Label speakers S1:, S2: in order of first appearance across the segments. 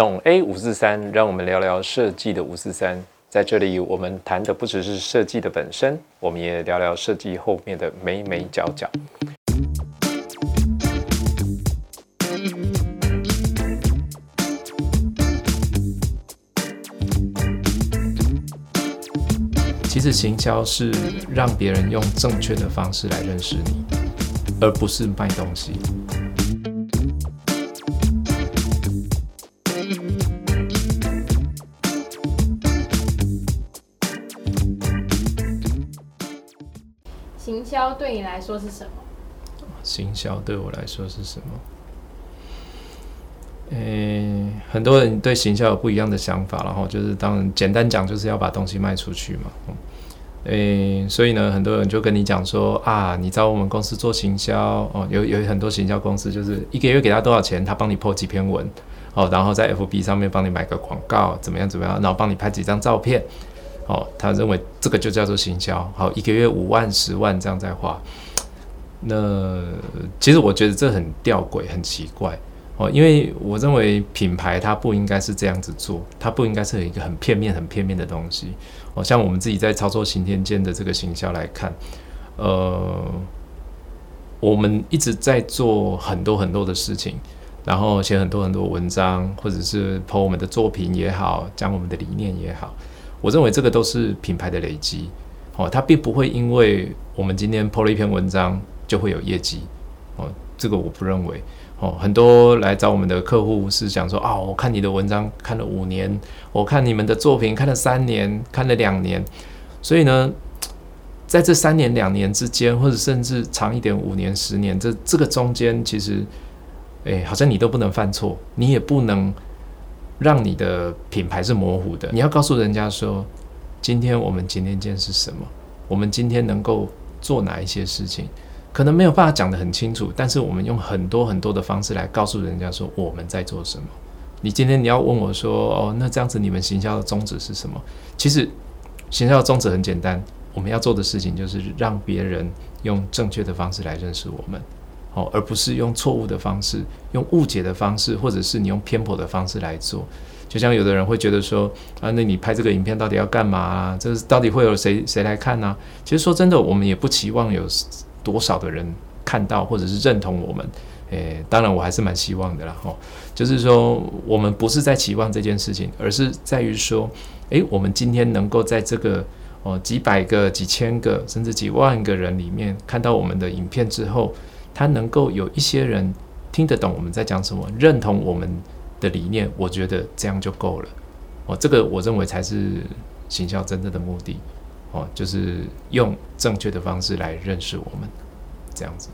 S1: 懂 A 五四三，让我们聊聊设计的五四三。在这里，我们谈的不只是设计的本身，我们也聊聊设计后面的眉眉角角。其实行销是让别人用正确的方式来认识你，而不是卖东西。
S2: 销对你来说是什么？
S1: 行销对我来说是什么？诶，很多人对行销有不一样的想法，然后就是当简单讲，就是要把东西卖出去嘛。诶，所以呢，很多人就跟你讲说啊，你找我们公司做行销哦，有有很多行销公司就是一个月给他多少钱，他帮你破几篇文哦，然后在 FB 上面帮你买个广告，怎么样怎么样，然后帮你拍几张照片哦，他认为这个就叫做行销，好，一个月五万十万这样在花。那其实我觉得这很吊诡，很奇怪哦，因为我认为品牌它不应该是这样子做，它不应该是一个很片面、很片面的东西。哦，像我们自己在操作行天间的这个行销来看，呃，我们一直在做很多很多的事情，然后写很多很多文章，或者是抛我们的作品也好，讲我们的理念也好，我认为这个都是品牌的累积。哦，它并不会因为我们今天抛了一篇文章就会有业绩。哦，这个我不认为。哦，很多来找我们的客户是想说啊，我看你的文章看了五年，我看你们的作品看了三年，看了两年，所以呢，在这三年两年之间，或者甚至长一点五年十年，这这个中间，其实，哎，好像你都不能犯错，你也不能让你的品牌是模糊的，你要告诉人家说，今天我们今天见是什么，我们今天能够做哪一些事情。可能没有办法讲得很清楚，但是我们用很多很多的方式来告诉人家说我们在做什么。你今天你要问我说，哦，那这样子你们行销的宗旨是什么？其实行销的宗旨很简单，我们要做的事情就是让别人用正确的方式来认识我们，哦，而不是用错误的方式、用误解的方式，或者是你用偏颇的方式来做。就像有的人会觉得说，啊，那你拍这个影片到底要干嘛啊？这是到底会有谁谁来看呢？其实说真的，我们也不期望有。多少的人看到或者是认同我们？诶，当然我还是蛮希望的啦。吼，就是说我们不是在期望这件事情，而是在于说，诶，我们今天能够在这个哦几百个、几千个甚至几万个人里面看到我们的影片之后，他能够有一些人听得懂我们在讲什么，认同我们的理念，我觉得这样就够了。哦，这个我认为才是行销真正的目的。哦，就是用正确的方式来认识我们，这样子。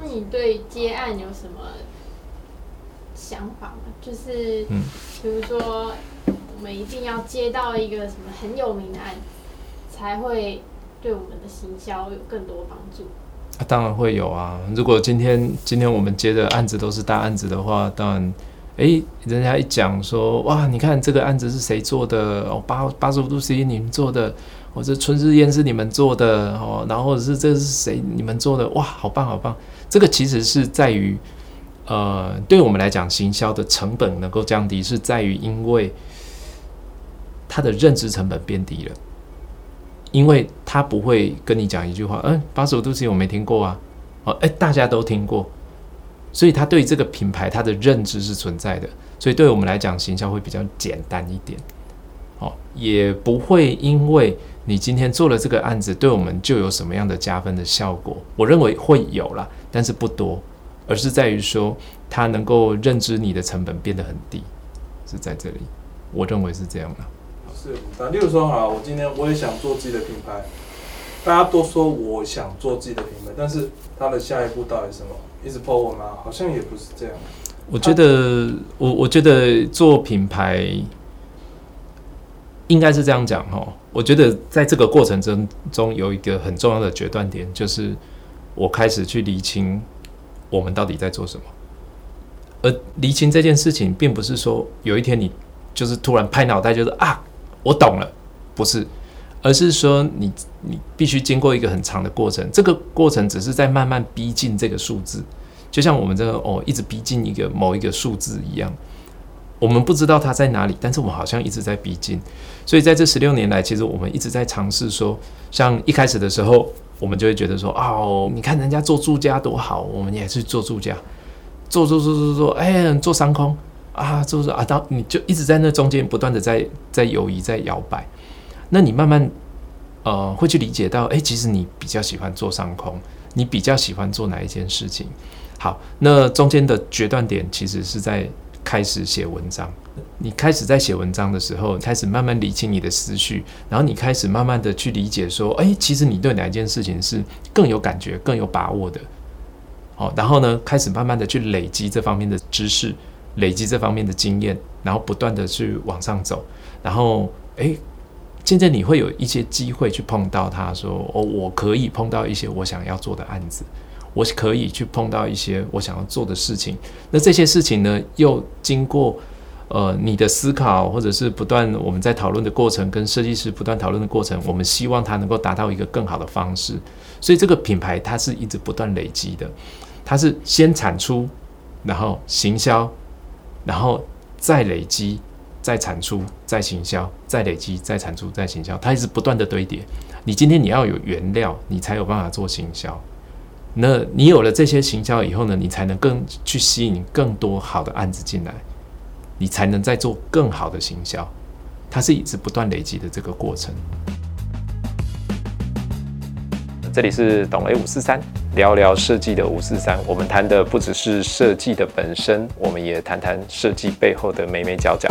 S2: 那你对接案有什么想法吗？就是，嗯，比如说，我们一定要接到一个什么很有名的案子，才会对我们的行销有更多帮助。
S1: 啊，当然会有啊。如果今天今天我们接的案子都是大案子的话，当然，哎，人家一讲说，哇，你看这个案子是谁做的？哦，八八十五度 C 你们做的。或者春日宴是你们做的哦，然后是这是谁你们做的？哇，好棒好棒！这个其实是在于，呃，对我们来讲，行销的成本能够降低，是在于因为它的认知成本变低了，因为他不会跟你讲一句话，嗯，八十五度 C 我没听过啊，哦，哎，大家都听过，所以他对这个品牌他的认知是存在的，所以对我们来讲，行销会比较简单一点，哦，也不会因为。你今天做了这个案子，对我们就有什么样的加分的效果？我认为会有啦，但是不多，而是在于说，他能够认知你的成本变得很低，是在这里。我认为是这样的。
S3: 是，那例如说，好，我今天我也想做自己的品牌，大家都说我想做自己的品牌，但是他的下一步到底什么？一直 po 我吗？好像也不是这样。
S1: 我觉得，我我觉得做品牌。应该是这样讲哈，我觉得在这个过程中中有一个很重要的决断点，就是我开始去厘清我们到底在做什么。而厘清这件事情，并不是说有一天你就是突然拍脑袋就是啊，我懂了，不是，而是说你你必须经过一个很长的过程，这个过程只是在慢慢逼近这个数字，就像我们这个哦一直逼近一个某一个数字一样。我们不知道它在哪里，但是我们好像一直在逼近。所以在这十六年来，其实我们一直在尝试说，像一开始的时候，我们就会觉得说，哦，你看人家做住家多好，我们也去做住家，做做做做做，哎，做商空啊，就是啊，到你就一直在那中间不断的在在犹豫，在摇摆。那你慢慢呃会去理解到，哎，其实你比较喜欢做上空，你比较喜欢做哪一件事情？好，那中间的决断点其实是在开始写文章。你开始在写文章的时候，开始慢慢理清你的思绪，然后你开始慢慢的去理解说，哎，其实你对哪一件事情是更有感觉、更有把握的。好，然后呢，开始慢慢的去累积这方面的知识，累积这方面的经验，然后不断的去往上走，然后，哎，渐渐你会有一些机会去碰到他说，哦，我可以碰到一些我想要做的案子。我可以去碰到一些我想要做的事情，那这些事情呢，又经过呃你的思考，或者是不断我们在讨论的过程，跟设计师不断讨论的过程，我们希望它能够达到一个更好的方式。所以这个品牌它是一直不断累积的，它是先产出，然后行销，然后再累积，再产出，再行销，再累积，再产出，再行销，它一直不断的堆叠。你今天你要有原料，你才有办法做行销。那你有了这些行销以后呢，你才能更去吸引更多好的案子进来，你才能再做更好的行销。它是一直不断累积的这个过程。这里是懂 A 五四三，聊聊设计的五四三。我们谈的不只是设计的本身，我们也谈谈设计背后的美美角角。